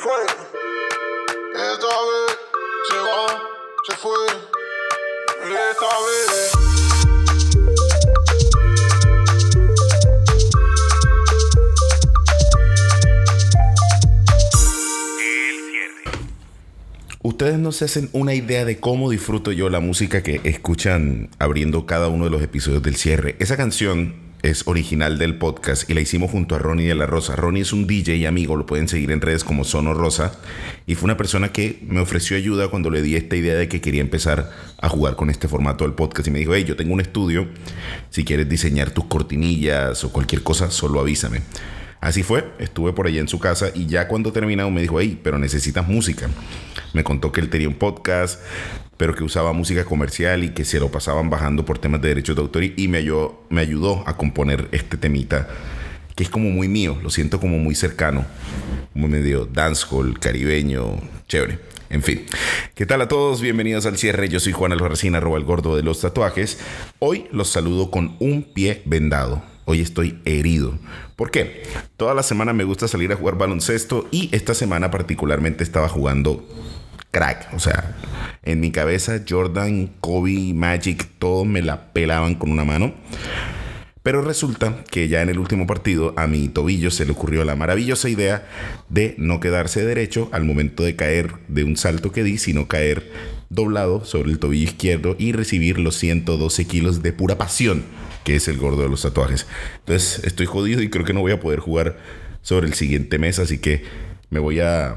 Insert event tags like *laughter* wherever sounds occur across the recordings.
fue. Esta vez se va, se fue. Esta vez. Ustedes no se hacen una idea de cómo disfruto yo la música que escuchan abriendo cada uno de los episodios del cierre. Esa canción es original del podcast y la hicimos junto a Ronnie de la Rosa. Ronnie es un DJ y amigo, lo pueden seguir en redes como Sono Rosa. Y fue una persona que me ofreció ayuda cuando le di esta idea de que quería empezar a jugar con este formato del podcast. Y me dijo, hey, yo tengo un estudio, si quieres diseñar tus cortinillas o cualquier cosa, solo avísame. Así fue, estuve por allá en su casa y ya cuando terminamos me dijo, hey, pero necesitas música. Me contó que él tenía un podcast, pero que usaba música comercial y que se lo pasaban bajando por temas de derechos de autor y me ayudó, a componer este temita que es como muy mío, lo siento como muy cercano, como medio dancehall, caribeño, chévere. En fin, ¿qué tal a todos? Bienvenidos al cierre. Yo soy Juan Albarracín, arroba el gordo de los tatuajes. Hoy los saludo con un pie vendado. Hoy estoy herido. ¿Por qué? Toda la semana me gusta salir a jugar baloncesto y esta semana particularmente estaba jugando crack. O sea, en mi cabeza Jordan, Kobe, Magic, todos me la pelaban con una mano. Pero resulta que ya en el último partido a mi tobillo se le ocurrió la maravillosa idea de no quedarse derecho al momento de caer de un salto que di, sino caer doblado sobre el tobillo izquierdo y recibir los 112 kilos de pura pasión que es el gordo de los tatuajes. Entonces estoy jodido y creo que no voy a poder jugar sobre el siguiente mes, así que me voy a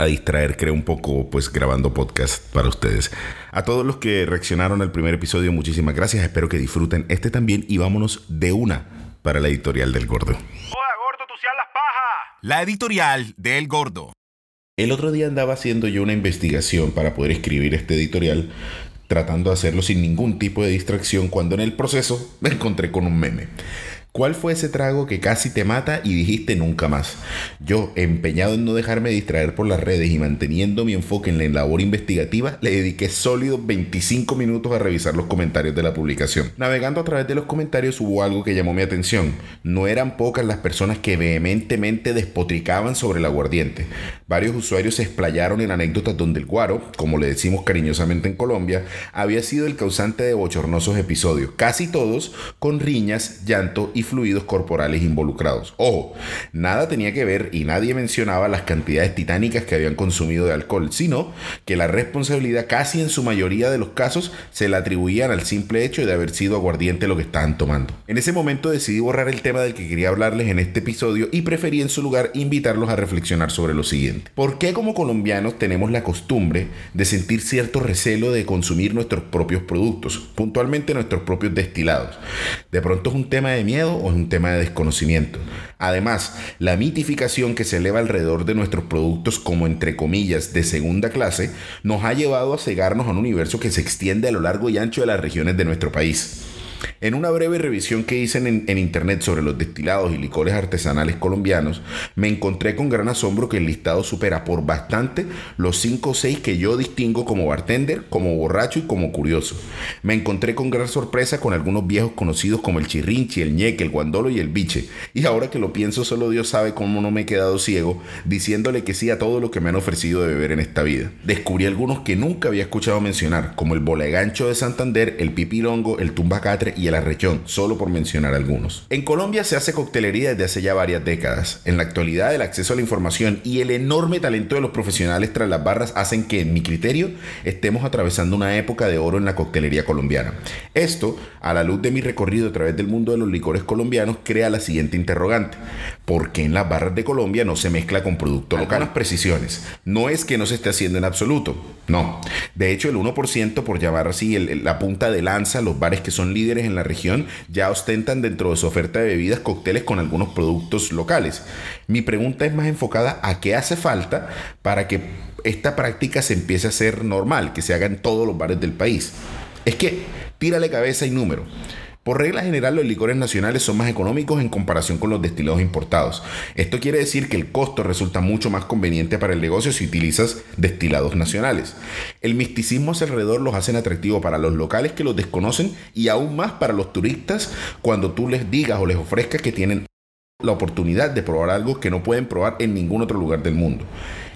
a distraer, creo, un poco, pues grabando podcast para ustedes. A todos los que reaccionaron al primer episodio, muchísimas gracias. Espero que disfruten este también y vámonos de una para la editorial del gordo. Gordo, tú seas las pajas. La editorial del gordo. El otro día andaba haciendo yo una investigación para poder escribir este editorial, tratando de hacerlo sin ningún tipo de distracción, cuando en el proceso me encontré con un meme. ¿Cuál fue ese trago que casi te mata y dijiste nunca más? Yo, empeñado en no dejarme distraer por las redes y manteniendo mi enfoque en la labor investigativa, le dediqué sólidos 25 minutos a revisar los comentarios de la publicación. Navegando a través de los comentarios hubo algo que llamó mi atención. No eran pocas las personas que vehementemente despotricaban sobre el aguardiente. Varios usuarios se explayaron en anécdotas donde el guaro, como le decimos cariñosamente en Colombia, había sido el causante de bochornosos episodios, casi todos con riñas, llanto y fluidos corporales involucrados. Ojo, nada tenía que ver y nadie mencionaba las cantidades titánicas que habían consumido de alcohol, sino que la responsabilidad casi en su mayoría de los casos se la atribuían al simple hecho de haber sido aguardiente lo que estaban tomando. En ese momento decidí borrar el tema del que quería hablarles en este episodio y preferí en su lugar invitarlos a reflexionar sobre lo siguiente. ¿Por qué como colombianos tenemos la costumbre de sentir cierto recelo de consumir nuestros propios productos, puntualmente nuestros propios destilados? De pronto es un tema de miedo o es un tema de desconocimiento. Además, la mitificación que se eleva alrededor de nuestros productos como entre comillas de segunda clase nos ha llevado a cegarnos a un universo que se extiende a lo largo y ancho de las regiones de nuestro país. En una breve revisión que hice en, internet sobre los destilados y licores artesanales colombianos, me encontré con gran asombro que el listado supera por bastante los 5 o 6 que yo distingo como bartender, como borracho y como curioso. Me encontré con gran sorpresa con algunos viejos conocidos como el chirrinchi, el ñeque, el guandolo y el biche. Y ahora que lo pienso, solo Dios sabe cómo no me he quedado ciego diciéndole que sí a todo lo que me han ofrecido de beber en esta vida. Descubrí algunos que nunca había escuchado mencionar, como el bolegancho de Santander, el pipilongo, el tumbacatre y el arrechón, solo por mencionar algunos. En Colombia se hace coctelería desde hace ya varias décadas. En la actualidad el acceso a la información y el enorme talento de los profesionales tras las barras hacen que, en mi criterio, estemos atravesando una época de oro en la coctelería colombiana. Esto, a la luz de mi recorrido a través del mundo de los licores colombianos, crea la siguiente interrogante. ¿Por qué en las barras de Colombia no se mezcla con producto local? Algunas precisiones. No es que no se esté haciendo en absoluto. No. De hecho, el 1%, por llamar así, el, la punta de lanza, los bares que son líderes en la región ya ostentan dentro de su oferta de bebidas cócteles con algunos productos locales. Mi pregunta es más enfocada a qué hace falta para que esta práctica se empiece a hacer normal, que se haga en todos los bares del país. Es que tírale cabeza y número. Por regla general, los licores nacionales son más económicos en comparación con los destilados importados. Esto quiere decir que el costo resulta mucho más conveniente para el negocio si utilizas destilados nacionales. El misticismo alrededor los hacen atractivos para los locales que los desconocen y aún más para los turistas cuando tú les digas o les ofrezcas que tienen la oportunidad de probar algo que no pueden probar en ningún otro lugar del mundo.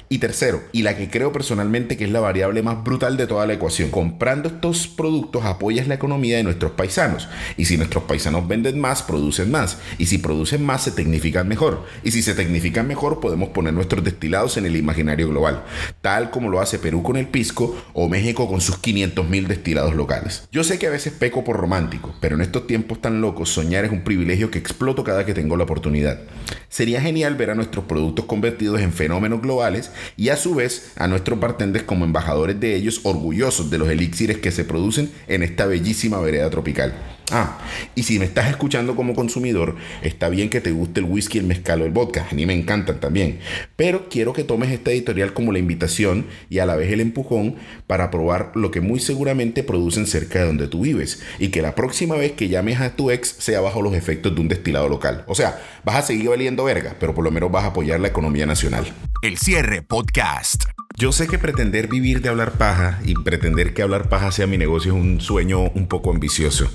Y tercero, y la que creo personalmente que es la variable más brutal de toda la ecuación, comprando estos productos apoyas la economía de nuestros paisanos. Y si nuestros paisanos venden más, producen más. Y si producen más, se tecnifican mejor. Y si se tecnifican mejor, podemos poner nuestros destilados en el imaginario global, tal como lo hace Perú con el pisco o México con sus 500.000 destilados locales. Yo sé que a veces peco por romántico, pero en estos tiempos tan locos, soñar es un privilegio que exploto cada que tengo la oportunidad. Sería genial ver a nuestros productos convertidos en fenómenos globales y a su vez a nuestros bartenders como embajadores de ellos orgullosos de los elixires que se producen en esta bellísima vereda tropical. Ah, y si me estás escuchando como consumidor, está bien que te guste el whisky, el mezcal o el vodka, a mí me encantan también, pero quiero que tomes esta editorial como la invitación y a la vez el empujón para probar lo que muy seguramente producen cerca de donde tú vives y que la próxima vez que llames a tu ex sea bajo los efectos de un destilado local. O sea, vas a seguir valiendo verga, pero por lo menos vas a apoyar la economía nacional. El cierre podcast. Yo sé que pretender vivir de hablar paja y pretender que hablar paja sea mi negocio es un sueño un poco ambicioso.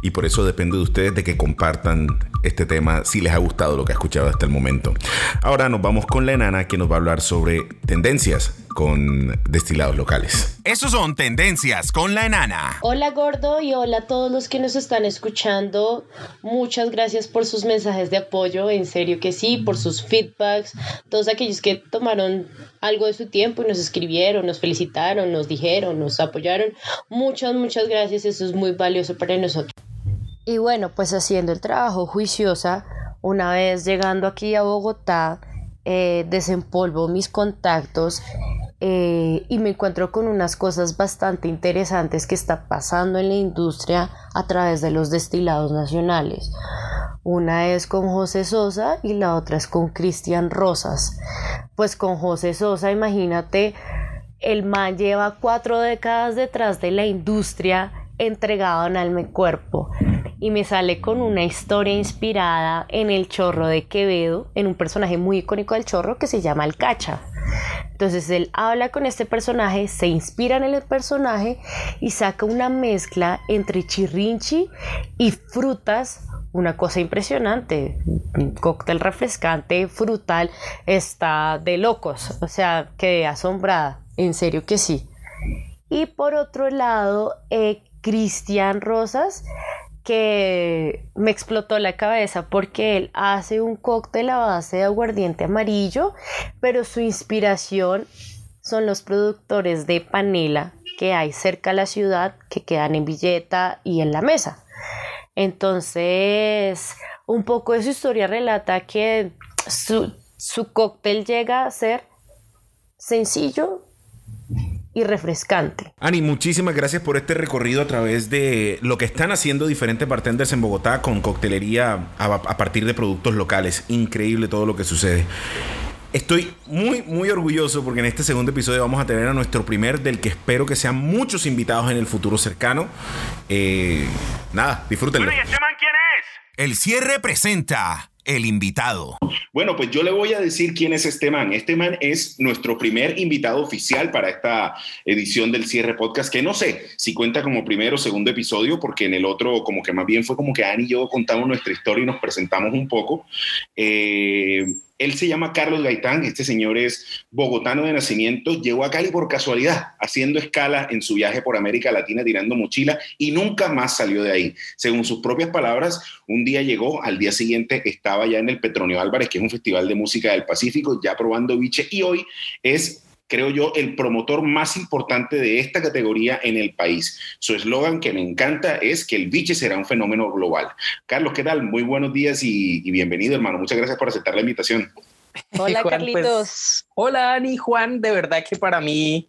Y por eso depende de ustedes de que compartan este tema si les ha gustado lo que ha escuchado hasta el momento. Ahora nos vamos con la enana que nos va a hablar sobre tendencias con destilados locales. Esos son tendencias con la enana. Hola gordo y hola a todos los que nos están escuchando. Muchas gracias por sus mensajes de apoyo, en serio que sí, por sus feedbacks, todos aquellos que tomaron algo de su tiempo nos escribieron, nos felicitaron, nos dijeron, nos apoyaron. Muchas, muchas gracias, eso es muy valioso para nosotros. Y bueno, pues haciendo el trabajo juiciosa, una vez llegando aquí a Bogotá, eh, desempolvo mis contactos eh, y me encuentro con unas cosas bastante interesantes que está pasando en la industria a través de los destilados nacionales. Una es con José Sosa y la otra es con Cristian Rosas. Pues con José Sosa, imagínate, el man lleva cuatro décadas detrás de la industria entregado en alma y cuerpo y me sale con una historia inspirada en el chorro de Quevedo, en un personaje muy icónico del chorro que se llama el Cacha. Entonces él habla con este personaje, se inspira en el personaje y saca una mezcla entre chirrinchi y frutas, una cosa impresionante. Un cóctel refrescante, frutal, está de locos, o sea, quedé asombrada, en serio que sí. Y por otro lado, eh, Cristian Rosas que me explotó la cabeza porque él hace un cóctel a base de aguardiente amarillo, pero su inspiración son los productores de panela que hay cerca de la ciudad que quedan en Villeta y en la mesa. Entonces, un poco de su historia relata que su, su cóctel llega a ser sencillo, y refrescante. Ani, muchísimas gracias por este recorrido a través de lo que están haciendo diferentes bartenders en Bogotá con coctelería a, partir de productos locales. Increíble todo lo que sucede. Estoy muy, muy orgulloso porque en este segundo episodio vamos a tener a nuestro primer, del que espero que sean muchos invitados en el futuro cercano. Eh, nada, disfrútenlo. Bueno, ¿y este man quién es? El cierre presenta el invitado. Bueno, pues yo le voy a decir quién es este man. Este man es nuestro primer invitado oficial para esta edición del Cierre Podcast, que no sé si cuenta como primero o segundo episodio, porque en el otro como que más bien fue como que Ani y yo contamos nuestra historia y nos presentamos un poco. Eh, él se llama Carlos Gaitán, este señor es bogotano de nacimiento, llegó a Cali por casualidad, haciendo escala en su viaje por América Latina, tirando mochila y nunca más salió de ahí. Según sus propias palabras, un día llegó, al día siguiente estaba ya en el Petronio Álvarez, que es un festival de música del Pacífico, ya probando biche y hoy es creo yo, el promotor más importante de esta categoría en el país. Su eslogan que me encanta es que el biche será un fenómeno global. Carlos, ¿qué tal? Muy buenos días y, bienvenido, hermano. Muchas gracias por aceptar la invitación. *laughs* Hola, pues, Carlitos. hola, Ani, Juan. De verdad que para mí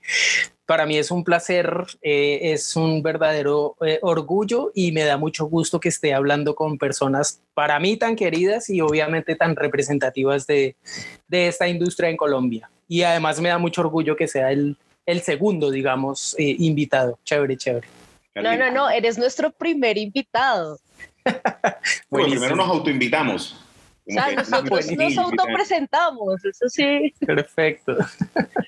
para mí es un placer, eh, es un verdadero eh, orgullo y me da mucho gusto que esté hablando con personas para mí tan queridas y obviamente tan representativas de, de esta industria en Colombia y además me da mucho orgullo que sea el, el segundo, digamos, eh, invitado. Chévere, chévere. No, no, no, eres nuestro primer invitado. *laughs* bueno, primero nos autoinvitamos. O sea, nosotros nos autopresentamos, eso sí. Perfecto.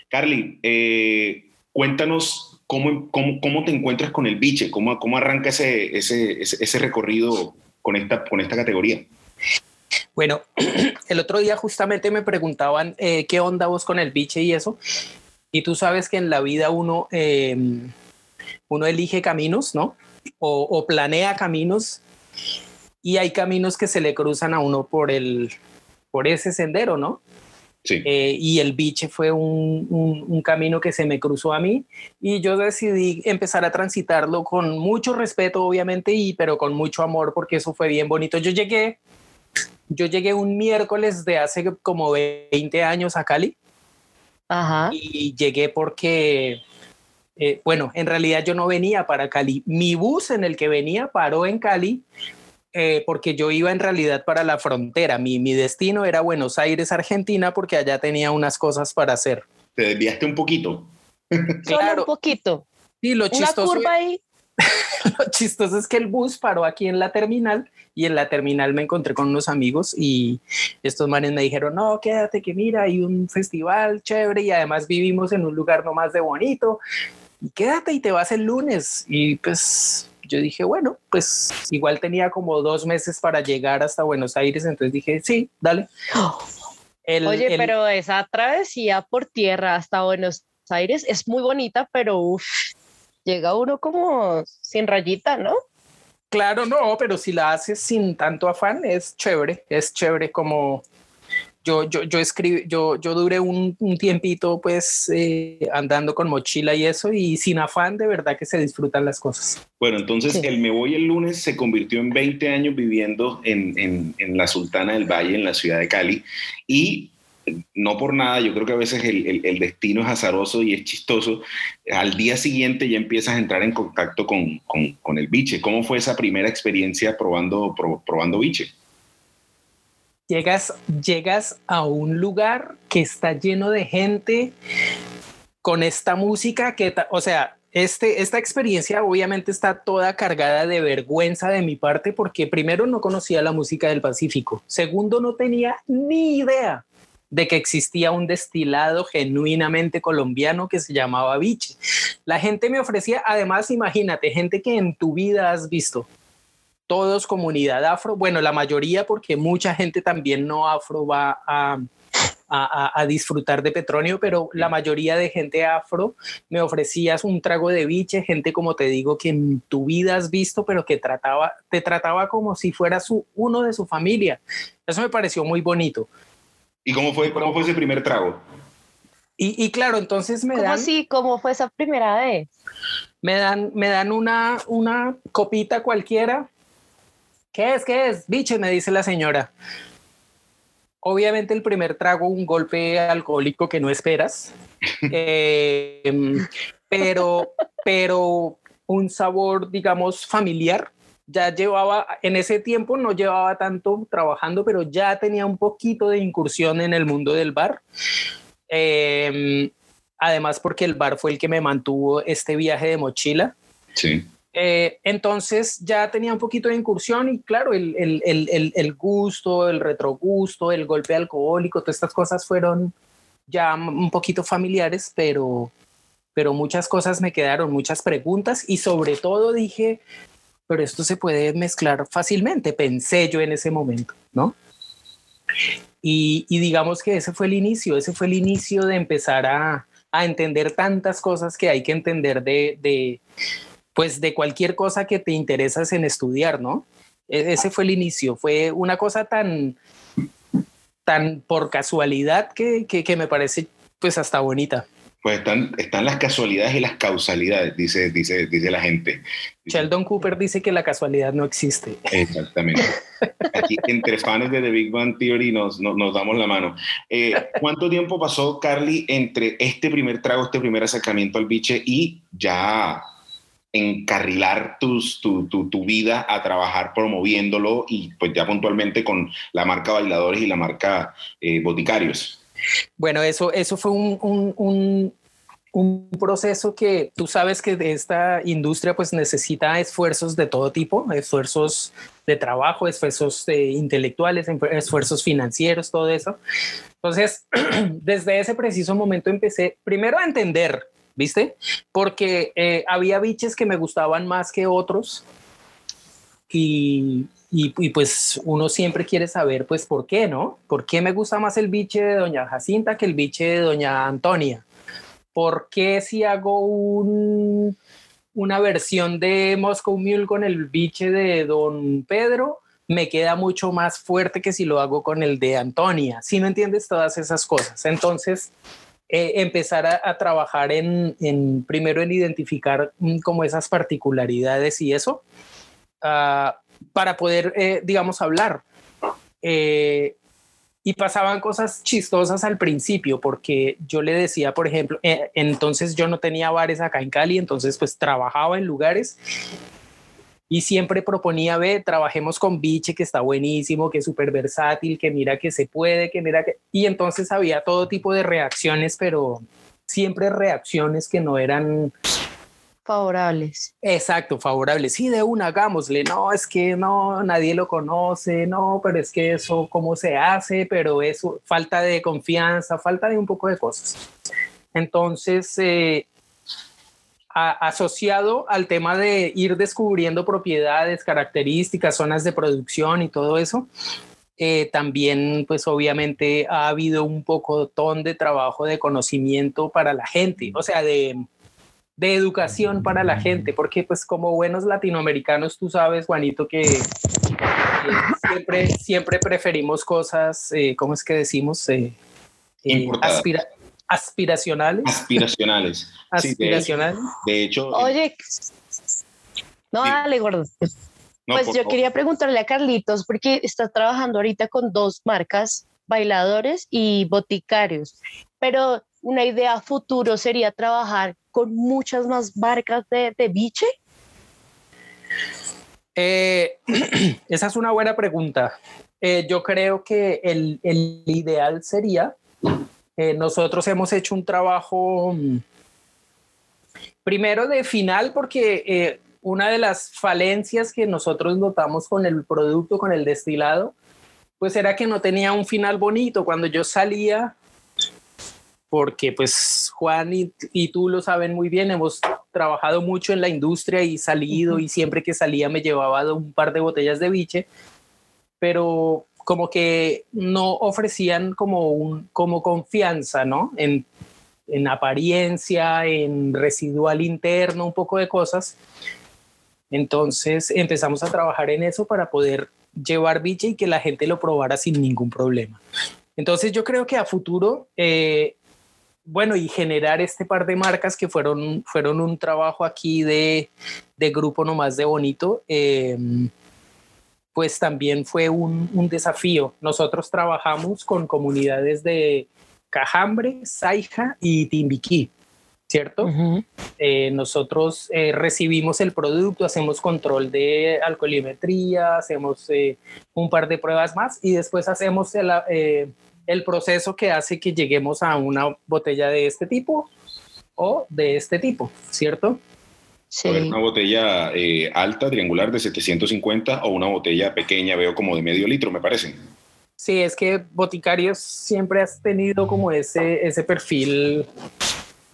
Carly, eh, cuéntanos cómo, cómo, cómo, te encuentras con el biche, cómo, cómo arranca ese, ese, ese, recorrido con esta, con esta categoría. Bueno, *clears throat* el otro día justamente me preguntaban eh, qué onda vos con el biche y eso. Y tú sabes que en la vida uno, em, uno elige caminos, ¿no? O, planea caminos y hay caminos que se le cruzan a uno por el por ese sendero, ¿no? Sí. Eh, y el biche fue un, un, camino que se me cruzó a mí y yo decidí empezar a transitarlo con mucho respeto, obviamente, y pero con mucho amor porque eso fue bien bonito. Yo llegué yo llegué un miércoles de hace como 20 años a Cali. Ajá. Y llegué porque, eh, bueno, en realidad yo no venía para Cali. Mi bus en el que venía paró en Cali eh, porque yo iba en realidad para la frontera. Mi, mi destino era Buenos Aires, Argentina, porque allá tenía unas cosas para hacer. Te desviaste un poquito. Solo un poquito. Sí, lo Una curva ahí. *laughs* lo chistoso es que el bus paró aquí en la terminal y en la terminal me encontré con unos amigos y estos manes me dijeron, no, quédate que mira, hay un festival chévere y además vivimos en un lugar no más de bonito. Y quédate y te vas el lunes. Y pues yo dije, bueno, pues igual tenía como dos meses para llegar hasta Buenos Aires, entonces dije, sí, dale. *gasps* Oye, pero esa travesía por tierra hasta Buenos Aires es muy bonita, pero uff, llega uno como sin rayita, ¿no? Claro, no, pero si la haces sin tanto afán, es chévere, es chévere como yo, yo, yo escribí, yo, yo duré un, tiempito pues eh, andando con mochila y eso y sin afán de verdad que se disfrutan las cosas. Bueno, entonces el Me Voy el lunes se convirtió en 20 años viviendo en, en, en la Sultana del Valle, en la ciudad de Cali y no por nada, yo creo que a veces el, destino es azaroso y es chistoso. Al día siguiente ya empiezas a entrar en contacto con, el biche. ¿Cómo fue esa primera experiencia probando, probando biche? Llegas, llegas a un lugar que está lleno de gente con esta música que, o sea, este, esta experiencia obviamente está toda cargada de vergüenza de mi parte porque primero no conocía la música del Pacífico, segundo no tenía ni idea de que existía un destilado genuinamente colombiano que se llamaba biche. La gente me ofrecía, además, imagínate, gente que en tu vida has visto, todos comunidad afro, bueno, la mayoría porque mucha gente también no afro va a, a, disfrutar de petróleo, pero la mayoría de gente afro me ofrecías un trago de biche, gente como te digo que en tu vida has visto, pero que trataba, te trataba como si fuera su, uno de su familia. Eso me pareció muy bonito. ¿Y cómo fue, cómo fue ese primer trago? Y, claro, entonces me ¿Cómo dan... así? ¿Cómo fue esa primera vez? Me dan, me dan una, una copita cualquiera. ¿Qué es? ¿Qué es? Biche, me dice la señora. Obviamente el primer trago, un golpe alcohólico que no esperas. *laughs* Em, pero, pero un sabor, digamos, familiar ya llevaba, en ese tiempo no llevaba tanto trabajando, pero ya tenía un poquito de incursión en el mundo del bar. Em, además, porque el bar fue el que me mantuvo este viaje de mochila. Sí. Eh, entonces ya tenía un poquito de incursión y claro, el, el, el, el, gusto, el retrogusto, el golpe alcohólico, todas estas cosas fueron ya un poquito familiares, pero, pero muchas cosas me quedaron, muchas preguntas y sobre todo dije, pero esto se puede mezclar fácilmente, pensé yo en ese momento, ¿no? Y, digamos que ese fue el inicio, ese fue el inicio de empezar a, entender tantas cosas que hay que entender de, pues de cualquier cosa que te interesas en estudiar, ¿no? E, ese fue el inicio, fue una cosa tan, tan por casualidad que, que me parece pues hasta bonita pues están, están las casualidades y las causalidades, dice, dice, dice la gente. Sheldon Cooper dice que la casualidad no existe. Exactamente. Aquí entre fans de The Big Bang Theory nos, nos, damos la mano. Eh, ¿Cuánto tiempo pasó, Carly, entre este primer trago, este primer acercamiento al biche y ya encarrilar tu, tu, tu, vida a trabajar promoviéndolo y pues ya puntualmente con la marca Bailadores y la marca eh, Boticarios? Bueno, eso, eso fue un, un, proceso que tú sabes que de esta industria pues necesita esfuerzos de todo tipo, esfuerzos de trabajo, esfuerzos eh, intelectuales, esfuerzos financieros, todo eso. Entonces, *clears throat* desde ese preciso momento empecé primero a entender, ¿viste? Porque eh, había biches que me gustaban más que otros y, y, pues uno siempre quiere saber pues por qué, ¿no? ¿Por qué me gusta más el biche de doña Jacinta que el biche de doña Antonia? ¿Por qué si hago un, una versión de Moscow Mule con el biche de don Pedro? me queda mucho más fuerte que si lo hago con el de Antonia. Si no entiendes todas esas cosas. Entonces, eh, empezar a, trabajar en, en, primero en identificar mm, como esas particularidades y eso, uh, para poder, eh, digamos, hablar. Eh, y pasaban cosas chistosas al principio, porque yo le decía, por ejemplo, eh, entonces yo no tenía bares acá en Cali, entonces pues trabajaba en lugares y siempre proponía, ve, trabajemos con Biche, que está buenísimo, que es súper versátil, que mira que se puede, que mira que... Y entonces había todo tipo de reacciones, pero siempre reacciones que no eran... Favorables. Exacto, favorables. Sí, de una, hagámosle. No, es que no, nadie lo conoce, no, pero es que eso, ¿cómo se hace? Pero eso, falta de confianza, falta de un poco de cosas. Entonces, eh, asociado al tema de ir descubriendo propiedades, características, zonas de producción y todo eso, eh, también pues obviamente ha habido un poco ton de trabajo de conocimiento para la gente, o sea, de, de educación para la gente, porque pues como buenos latinoamericanos, tú sabes, Juanito, que eh, siempre, siempre preferimos cosas, eh, ¿cómo es que decimos? Eh, aspira aspiracionales. Aspiracionales. Aspiracionales. *laughs* Sí, de, hecho. Oye, no, sí. dale, gordo. No, pues yo favor. quería preguntarle a Carlitos, porque está trabajando ahorita con dos marcas, bailadores y boticarios, pero una idea futuro sería trabajar con muchas más marcas de, de biche. Eh, *clears throat* esa es una buena pregunta. Eh, yo creo que el, el ideal sería eh, nosotros hemos hecho un trabajo mm, primero de final porque eh, una de las falencias que nosotros notamos con el producto, con el destilado, pues era que no tenía un final bonito. Cuando yo salía, porque pues Juan y, y tú lo saben muy bien, hemos trabajado mucho en la industria y salido y siempre que salía me llevaba un par de botellas de biche, pero como que no ofrecían como, un, como confianza, ¿no? En, en apariencia, en residual interno, un poco de cosas. Entonces empezamos a trabajar en eso para poder llevar biche y que la gente lo probara sin ningún problema. Entonces yo creo que a futuro, eh, bueno, y generar este par de marcas que fueron, fueron un trabajo aquí de, de grupo nomás de bonito. Eh, pues también fue un, un, desafío. Nosotros trabajamos con comunidades de Cajambre, Saija y Timbiquí, ¿cierto? Uh -huh. eh, nosotros eh, recibimos el producto, hacemos control de alcoholimetría, hacemos eh, un par de pruebas más y después hacemos el, el proceso que hace que lleguemos a una botella de este tipo o de este tipo, ¿cierto? Sí. Una botella eh, alta, triangular de 750 o una botella pequeña, veo como de medio litro, me parece. Sí, es que Boticarios siempre has tenido como ese, ese perfil.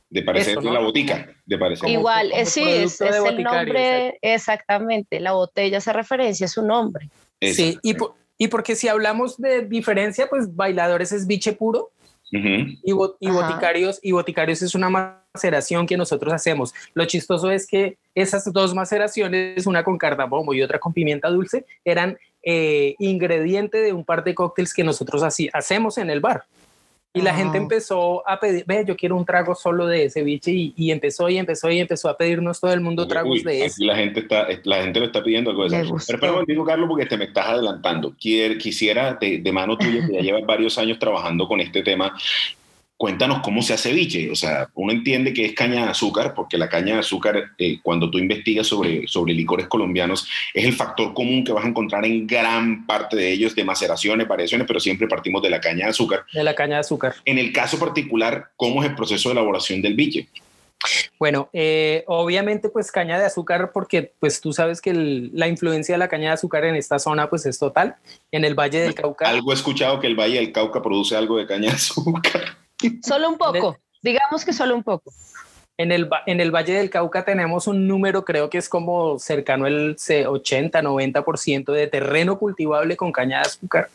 De parecer ¿no? la botica, de parecer. Igual, como, como sí, es, es el nombre, exactamente, la botella hace referencia a su nombre. Sí, y, por, y porque si hablamos de diferencia, pues bailadores es biche puro. Uh -huh. y, y, boticarios, y boticarios es una maceración que nosotros hacemos. Lo chistoso es que esas dos maceraciones, una con cardamomo y otra con pimienta dulce, eran eh, ingrediente de un par de cócteles que nosotros así, hacemos en el bar. Y la oh. gente empezó a pedir, ve, yo quiero un trago solo de ceviche y, y, empezó y empezó y empezó a pedirnos todo el mundo tragos Uy, de eso. La gente, está, la gente lo está pidiendo algo de eso. Pero espera un digo, Carlos, porque te me estás adelantando. Quier, quisiera, de, de mano tuya, que ya *laughs* llevas varios años trabajando con este tema, cuéntanos cómo se hace biche. O sea, uno entiende que es caña de azúcar, porque la caña de azúcar, eh, cuando tú investigas sobre, sobre licores colombianos, es el factor común que vas a encontrar en gran parte de ellos, de maceraciones, variaciones, pero siempre partimos de la caña de azúcar. De la caña de azúcar. En el caso particular, ¿cómo es el proceso de elaboración del biche? Bueno, eh, obviamente pues caña de azúcar porque pues tú sabes que el, la influencia de la caña de azúcar en esta zona pues es total, en el Valle del Cauca. Algo he escuchado que el Valle del Cauca produce algo de caña de azúcar. Solo un *laughs* poco, digamos que solo un poco. En el, en el Valle del Cauca tenemos un número, creo que es como cercano al 80-90% de terreno cultivable con caña de azúcar.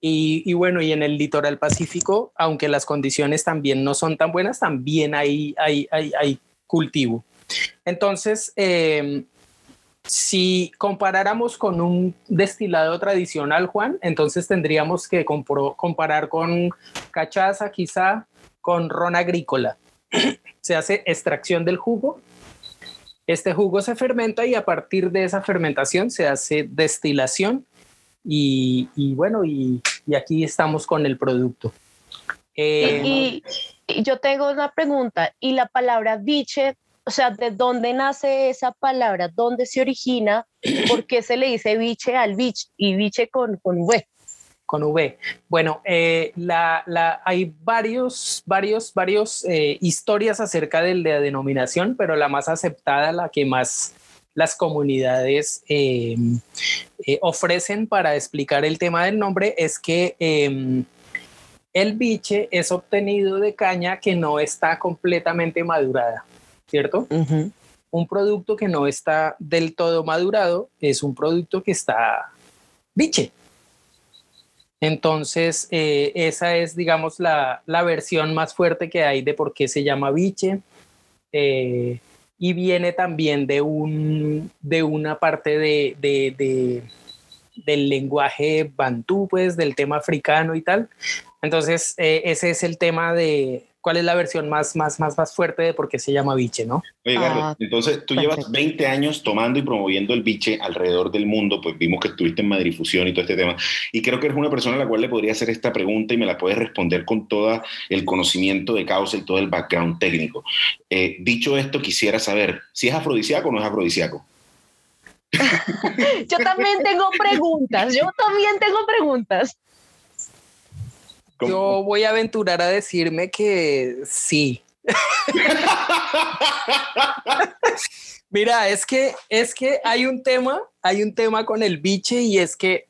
Y, y, bueno, y en el litoral pacífico, aunque las condiciones también no son tan buenas, también hay, hay, hay, hay cultivo. Entonces, eh, si comparáramos con un destilado tradicional, Juan, entonces tendríamos que comparar con cachaza, quizá con ron agrícola. *clears throat* se hace extracción del jugo. Este jugo se fermenta y a partir de esa fermentación se hace destilación y, bueno, y, aquí estamos con el producto. y, y, yo tengo una pregunta, ¿y la palabra biche o sea, ¿de dónde nace esa palabra? ¿Dónde se origina? ¿Por qué se le dice biche al biche y biche con, con V? Con V. Bueno, eh, hay varios, varios, varios eh, historias acerca de la denominación, pero la más aceptada, la que más las comunidades em, eh, ofrecen para explicar el tema del nombre es que em, el biche es obtenido de caña que no está completamente madurada. ¿Cierto? Un producto que no está del todo madurado es un producto que está biche. Entonces, eh, esa es, digamos, la, versión más fuerte que hay de por qué se llama biche. Eh, y viene también de, un, de una parte de, del lenguaje bantú, pues, del tema africano y tal. Entonces, eh, ese es el tema de, cuál es la versión más, más, más, más fuerte de por qué se llama biche, ¿no? Oye, ah, entonces tú llevas 20 años tomando y promoviendo el biche alrededor del mundo, pues vimos que estuviste en Madrid Fusión y todo este tema, y creo que eres una persona a la cual le podría hacer esta pregunta y me la puedes responder con todo el conocimiento de causa y todo el background técnico. Eh, dicho esto, quisiera saber si es afrodisíaco o no es afrodisíaco. *laughs* yo también tengo preguntas, yo también tengo preguntas. Yo voy a aventurar a decirme que sí. *laughs* Mira, es que es que hay un tema, hay un tema con el biche y es que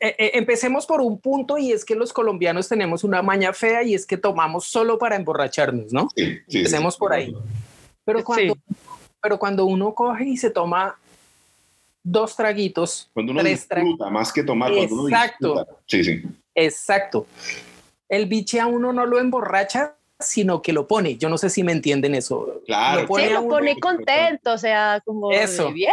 eh, eh, empecemos por un punto y es que los colombianos tenemos una maña fea y es que tomamos solo para emborracharnos, ¿no? empecemos por ahí. Pero cuando, pero cuando uno coge y se toma dos traguitos, cuando uno tres disfruta, más que tomar, cuando Exacto. sí, sí. Exacto. El biche a uno no lo emborracha, sino que lo pone. Yo no sé si me entienden eso. Claro. Lo pone, lo pone contento, o sea, como eso. Bien,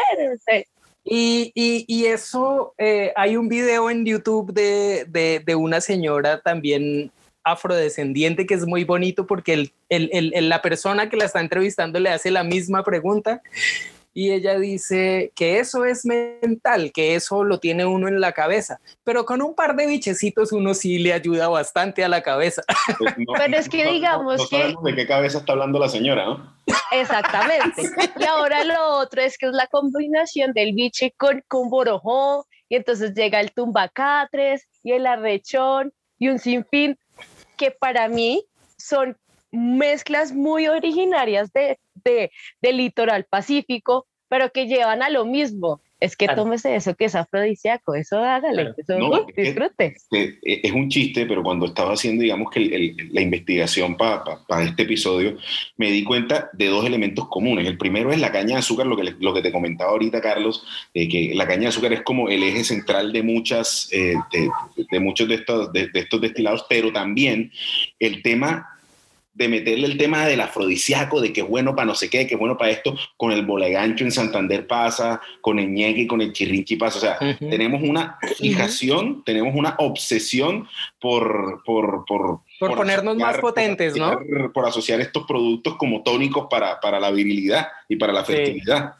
y, y, y, eso, eh, hay un video en YouTube de, de, de, una señora también afrodescendiente que es muy bonito porque el, el, el, la persona que la está entrevistando le hace la misma pregunta y ella dice que eso es mental, que eso lo tiene uno en la cabeza, pero con un par de bichecitos uno sí le ayuda bastante a la cabeza. *laughs* Pues pero es que digamos que... de qué cabeza está hablando la señora, ¿no? Exactamente. Y ahora lo otro es que es la combinación del biche con, con borojó, y entonces llega el tumbacatres y el arrechón y un sinfín que para mí son mezclas muy originarias de, de, del litoral pacífico, pero que llevan a lo mismo. Es que tómese eso que es afrodisíaco, eso hágale, eso disfrute. E, es, un chiste, pero cuando estaba haciendo, digamos que la investigación para este episodio, me di cuenta de dos elementos comunes. El primero es la caña de azúcar, lo que, lo que te comentaba ahorita, Carlos, que la caña de azúcar es como el eje central de muchas, eh, de, de, muchos de estos, de estos destilados, pero también el tema de meterle el tema del afrodisíaco, de que es bueno para no sé qué, que es bueno para esto, con el bolegancho en Santander pasa, con el ñeque, con el chirrinchi pasa. O sea, tenemos una fijación, tenemos una obsesión por... Por, por, por, ponernos más potentes, ¿no? Por asociar estos productos como tónicos para, para la virilidad y para la fertilidad.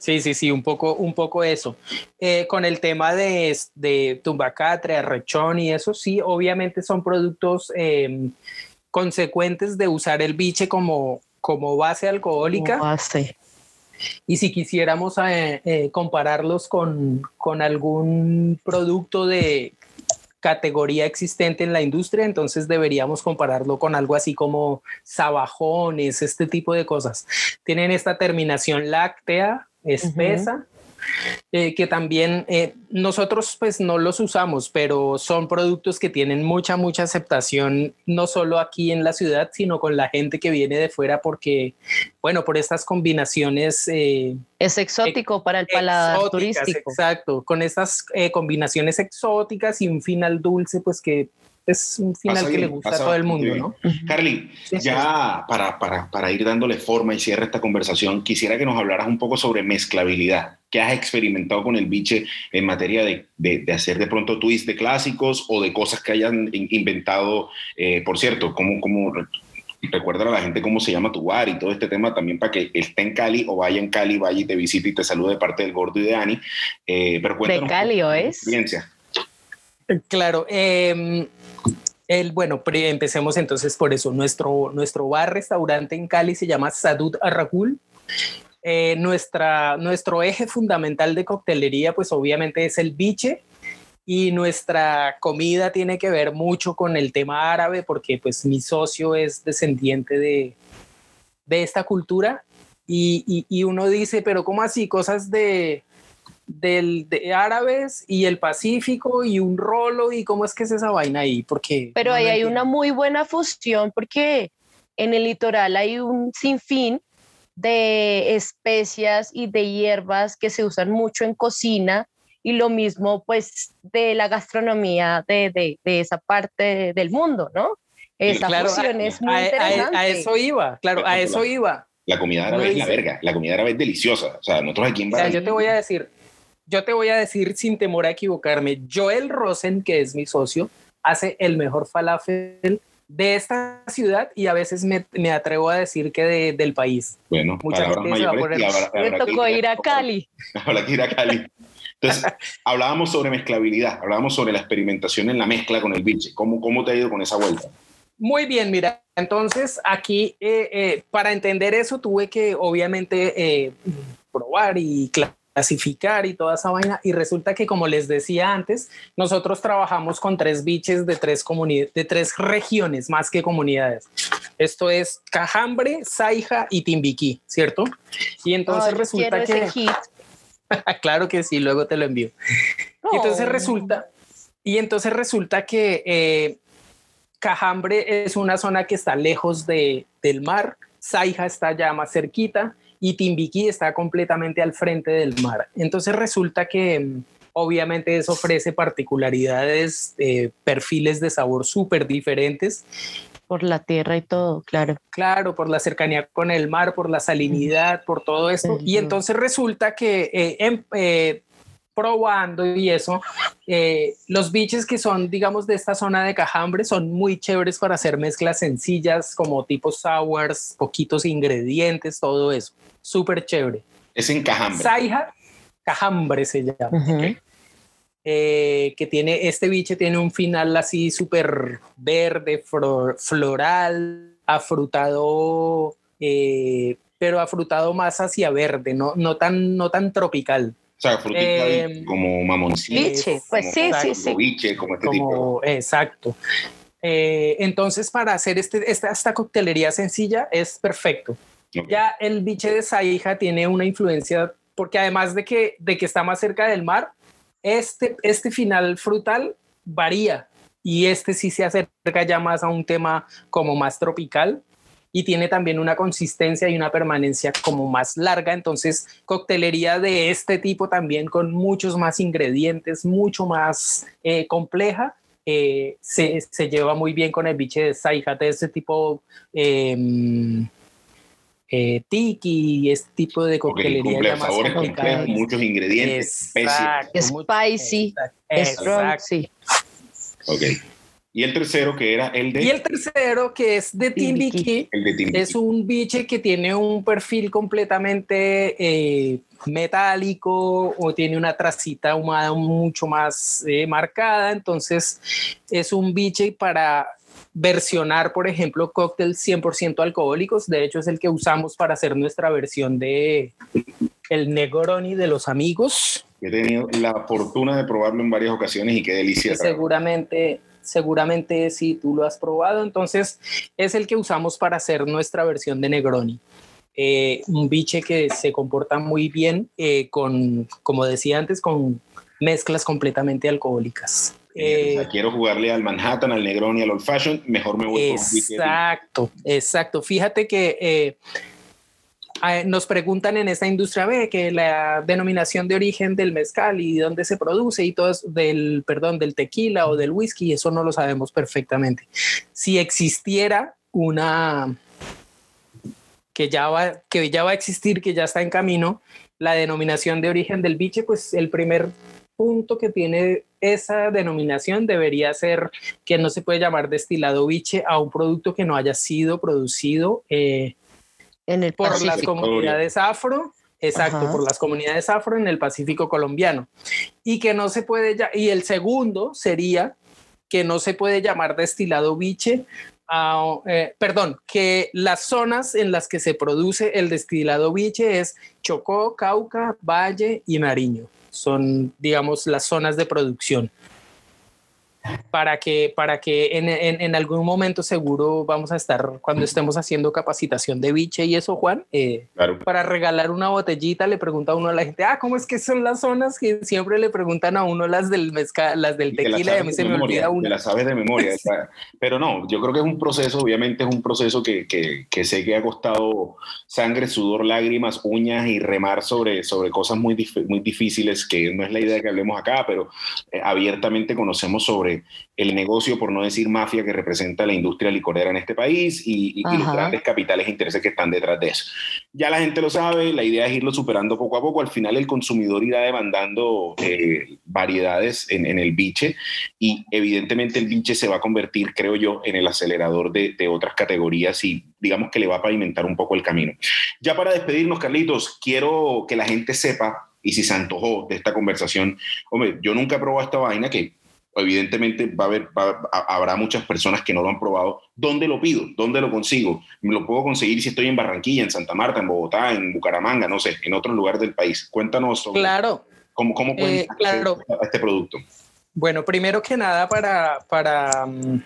Sí, sí, sí, un poco, un poco eso. Eh, con el tema de, de tumbacatre, arrechón y eso, sí, obviamente son productos em, consecuentes de usar el biche como, como base alcohólica. Y si quisiéramos eh, eh, compararlos con, con algún producto de categoría existente en la industria, entonces deberíamos compararlo con algo así como sabajones, este tipo de cosas. Tienen esta terminación láctea, espesa, eh, que también eh, nosotros pues no los usamos, pero son productos que tienen mucha, mucha aceptación, no solo aquí en la ciudad, sino con la gente que viene de fuera porque, bueno, por estas combinaciones... Eh, es exótico para el paladar turístico. Exacto, con estas combinaciones exóticas y un final dulce, pues que es un final que le gusta a todo el mundo, ¿no? Carly, ya Para, para, para, ir dándole forma y cierre esta conversación, quisiera que nos hablaras un poco sobre mezclabilidad. ¿Qué has experimentado con el biche en materia de, de, hacer de pronto twists de clásicos o de cosas que hayan inventado? Eh, por cierto, ¿cómo, cómo recuerda a la gente cómo se llama tu bar y todo este tema también para que esté en Cali o vaya en Cali, vaya y te visite y te salude de parte del gordo y de Ani. Eh, pero cuéntanos ¿De Cali o es? Experiencia. Claro. Eh, el, bueno, empecemos entonces por eso. Nuestro, nuestro bar restaurante en Cali se llama Sadud Arragul. Eh, nuestra, nuestro eje fundamental de coctelería, pues obviamente es el biche y nuestra comida tiene que ver mucho con el tema árabe porque pues mi socio es descendiente de, de esta cultura y, y uno dice, pero ¿cómo así? Cosas de, del, de árabes y el Pacífico y un rolo y cómo es que es esa vaina ahí, porque... Pero ahí hay una muy buena fusión porque en el litoral hay un sinfín de especias y de hierbas que se usan mucho en cocina y lo mismo pues de la gastronomía de, de, de esa parte del mundo, ¿no? Esa fusión es muy interesante. A, eso iba, claro, a eso iba. La comida árabe es la verga, la comida árabe es deliciosa. O sea, nosotros aquí en O sea, yo te voy a decir, yo te voy a decir sin temor a equivocarme, Joel Rosen, que es mi socio, hace el mejor falafel de esta ciudad y a veces me, me atrevo a decir que de, del país. Bueno, Muchas veces me tocó ir a Cali. *laughs* Habrá que ir a Cali. Entonces, *laughs* hablábamos sobre mezclabilidad, hablábamos sobre la experimentación en la mezcla con el biche. ¿Cómo, cómo te ha ido con esa vuelta? Muy bien, mira, entonces aquí eh, eh, para entender eso tuve que obviamente eh, probar y clasificar y toda esa vaina. Y resulta que, como les decía antes, nosotros trabajamos con tres biches de tres comunidades, de tres regiones más que comunidades. Esto es Cajambre, Saija y Timbiquí, ¿cierto? Y entonces resulta que... *laughs* claro que sí, luego te lo envío. Y entonces resulta, y entonces resulta que eh, Cajambre es una zona que está lejos de, del mar, Saija está ya más cerquita y Timbiquí está completamente al frente del mar. Entonces resulta que mm, obviamente eso ofrece particularidades, eh, perfiles de sabor súper diferentes. Por la tierra y todo, claro. Claro, por la cercanía con el mar, por la salinidad, por todo esto. Y entonces resulta que eh, em, eh, probando y eso, eh, los biches que son, digamos, de esta zona de Cajambre son muy chéveres para hacer mezclas sencillas como tipo sours, poquitos ingredientes, todo eso. Súper chévere. Es en Cajambre. Saija, Cajambre se llama. Eh, que tiene, este biche tiene un final así súper verde, floral, afrutado, eh, pero afrutado más hacia verde, no, no, tan, no tan tropical. O sea, frutita eh, como mamoncito. Biche, pues sí, sí, sí. Biche, como este tipo. Exacto. Eh, entonces, para hacer este, esta, esta, coctelería sencilla es perfecto. Ya el biche de Saija tiene una influencia, porque además de que, de que está más cerca del mar, este, este final frutal varía y este sí se acerca ya más a un tema como más tropical y tiene también una consistencia y una permanencia como más larga. Entonces, coctelería de este tipo también con muchos más ingredientes, mucho más eh, compleja. Eh, se, se, lleva muy bien con el biche de Saijate, este tipo em, eh, tiki, este tipo de coctelería. sabores complejos, muchos ingredientes, Spicy, strong, sí. Ok. Y el tercero que era el de... Y el tercero que es de Timbiki, es un biche que tiene un perfil completamente eh, metálico o tiene una tracita ahumada mucho más eh, marcada, entonces es un biche para versionar, por ejemplo, cócteles 100% alcohólicos, de hecho es el que usamos para hacer nuestra versión de el Negroni de los amigos. He tenido la fortuna de probarlo en varias ocasiones y qué delicia. seguramente seguramente si tú lo has probado, entonces es el que usamos para hacer nuestra versión de Negroni. eh, un biche que se comporta muy bien eh, con, como decía antes, con mezclas completamente alcohólicas. Eh, quiero jugarle al Manhattan, al Negroni, al Old Fashion, mejor me voy Exacto, exacto. Fíjate que nos preguntan en esta industria B que la denominación de origen del mezcal y dónde se produce y todo del, perdón, del tequila o del whisky, eso no lo sabemos perfectamente. Si existiera una que ya va, que ya va a existir, que ya está en camino, la denominación de origen del biche, pues el primer punto que tiene esa denominación debería ser que no se puede llamar destilado biche a un producto que no haya sido producido eh, por las comunidades afro, exacto, por las comunidades afro en el Pacífico colombiano. Y que no se puede, y el segundo sería que no se puede llamar destilado biche eh, perdón, que las zonas en las que se produce el destilado biche es Chocó, Cauca, Valle y Nariño. Son, digamos, las zonas de producción para que, para que en, en, algún momento seguro vamos a estar, cuando estemos haciendo capacitación de biche y eso, Juan, eh, para regalar una botellita le pregunta a uno a la gente, ah, ¿cómo es que son las zonas que siempre le preguntan a uno las del mezcal, las del tequila? Y a mí se me olvida una. las sabes de memoria. Pero no, yo creo que es un proceso, obviamente es un proceso que, que, que, sé que ha costado sangre, sudor, lágrimas, uñas y remar sobre, sobre cosas muy, muy difíciles, que no es la idea que hablemos acá, pero eh, abiertamente conocemos sobre el negocio, por no decir mafia, que representa la industria licorera en este país y, los grandes capitales e intereses que están detrás de eso. Ya la gente lo sabe, la idea es irlo superando poco a poco. Al final el consumidor irá demandando eh, variedades en, el biche y evidentemente el biche se va a convertir, creo yo, en el acelerador de, de otras categorías y digamos que le va a pavimentar un poco el camino. Ya para despedirnos, Carlitos, quiero que la gente sepa y si se antojó de esta conversación, hombre, yo nunca he probado esta vaina que evidentemente va a haber, habrá muchas personas que no lo han probado. ¿Dónde lo pido? ¿Dónde lo consigo? Me lo puedo conseguir si estoy en Barranquilla, en Santa Marta, en Bogotá, en Bucaramanga, no sé, en otro lugar del país. Cuéntanos sobre claro. cómo, cómo pueden eh, claro. a este producto. Bueno, primero que nada, para, para, mm,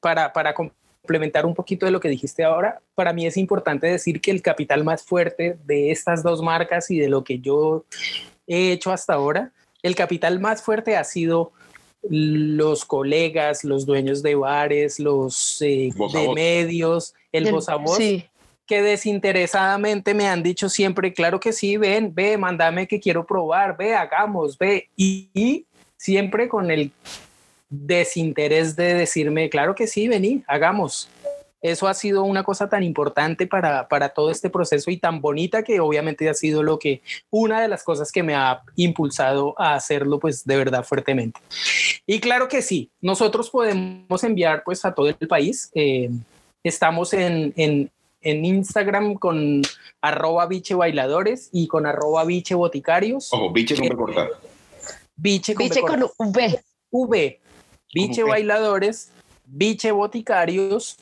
para, para complementar un poquito de lo que dijiste ahora, para mí es importante decir que el capital más fuerte de estas dos marcas y de lo que yo he hecho hasta ahora el capital más fuerte ha sido los colegas, los dueños de bares, los eh, de medios, el, voz a voz, que desinteresadamente me han dicho siempre, claro que sí, ven, ve, mándame que quiero probar, ve, hagamos, ve, y siempre con el desinterés de decirme, claro que sí, vení, hagamos eso ha sido una cosa tan importante para, todo este proceso y tan bonita que obviamente ha sido lo que, una de las cosas que me ha impulsado a hacerlo pues de verdad fuertemente. Y claro que sí, nosotros podemos enviar pues a todo el país. Eh, estamos en, Instagram con arroba biche bailadores y con arroba biche boticarios. Ojo, biche con cortar. Biche con, biche con V. V. Biche bailadores, biche boticarios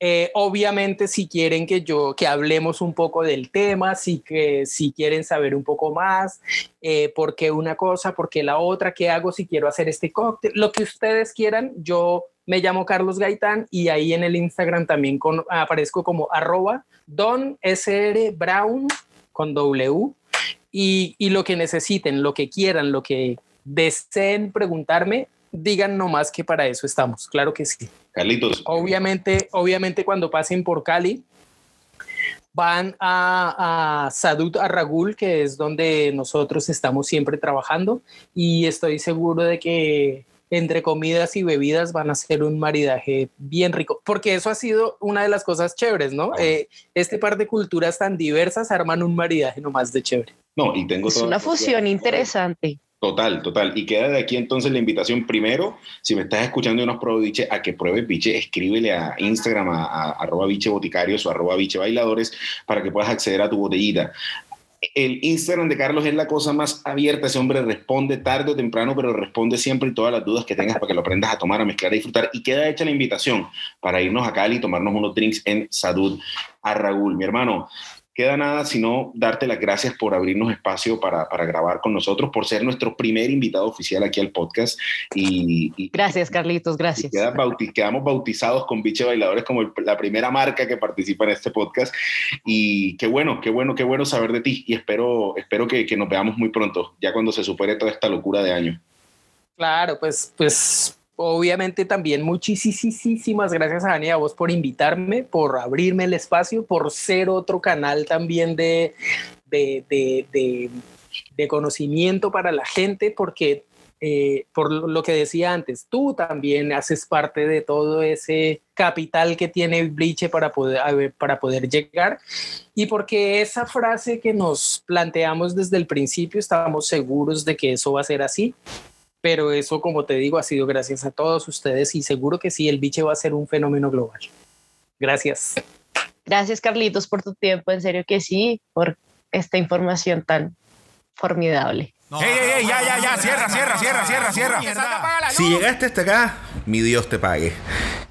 eh, obviamente, si quieren que yo, que hablemos un poco del tema, si, que, si quieren saber un poco más, eh, por qué una cosa, por qué la otra, qué hago si quiero hacer este cóctel, lo que ustedes quieran, yo me llamo Carlos Gaitán y ahí en el Instagram también aparezco como arroba don SR Brown con W y lo que necesiten, lo que quieran, lo que deseen preguntarme, digan nomás que para eso estamos, claro que sí. Carlitos. Obviamente, obviamente cuando pasen por Cali, van a, a Sadut Arragul, que es donde nosotros estamos siempre trabajando, y estoy seguro de que entre comidas y bebidas van a ser un maridaje bien rico, porque eso ha sido una de las cosas chéveres, ¿no? Eh, este par de culturas tan diversas arman un maridaje nomás de chévere. No, y tengo es una fusión interesante. Total, total. Y queda de aquí entonces la invitación. Primero, si me estás escuchando y no has probado biche, a que pruebes biche, escríbele a Instagram, a, arroba biche boticarios o arroba biche bailadores para que puedas acceder a tu botellita. El Instagram de Carlos es la cosa más abierta. Ese hombre responde tarde o temprano, pero responde siempre todas las dudas que tengas para que lo aprendas a tomar, a mezclar, a disfrutar. Y queda hecha la invitación para irnos a Cali y tomarnos unos drinks en Salud a Raúl. Mi hermano, queda nada sino darte las gracias por abrirnos espacio para, para grabar con nosotros, por ser nuestro primer invitado oficial aquí al podcast. Y, gracias, Carlitos, gracias. quedamos bautizados con Biche Bailadores como la primera marca que participa en este podcast. Y qué bueno, qué bueno, qué bueno saber de ti. Y espero, espero que, que nos veamos muy pronto, ya cuando se supere toda esta locura de año. Claro, pues, pues obviamente también muchísimas gracias a Dani a vos por invitarme, por abrirme el espacio, por ser otro canal también de, de, conocimiento para la gente, porque eh, por lo que decía antes, tú también haces parte de todo ese capital que tiene Bliche para poder, para poder llegar. Y porque esa frase que nos planteamos desde el principio estamos seguros de que eso va a ser así pero eso, como te digo, ha sido gracias a todos ustedes y seguro que sí, el biche va a ser un fenómeno global. Gracias. Gracias, Carlitos, por tu tiempo. En serio que sí, por esta información tan formidable. ¡Ey, ey, ey! Ya, ya, ya. Cierra, cierra, cierra, cierra, cierra. Si llegaste hasta acá, mi Dios te pague.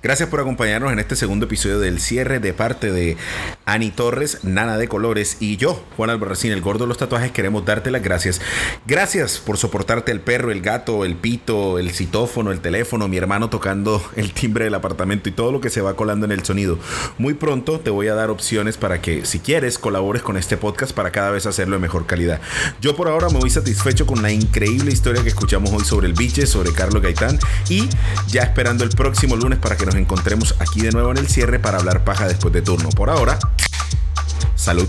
Gracias por acompañarnos en este segundo episodio del cierre de parte de Ani Torres, Nana de Colores y yo, Juan Albarracín, el gordo de los tatuajes, queremos darte las gracias. Gracias por soportarte el perro, el gato, el pito, el citófono, el teléfono, mi hermano tocando *laughs* el timbre del apartamento y todo lo que se va colando en el sonido. Muy pronto te voy a dar opciones para que, si quieres, colabores con este podcast para cada vez hacerlo de mejor calidad. Yo por ahora me voy satisfecho con la increíble historia que escuchamos hoy sobre el biche, sobre Carlos Gaitán y ya esperando el próximo lunes para que nos encontremos aquí de nuevo en el cierre para hablar paja después de turno. Por ahora, salud.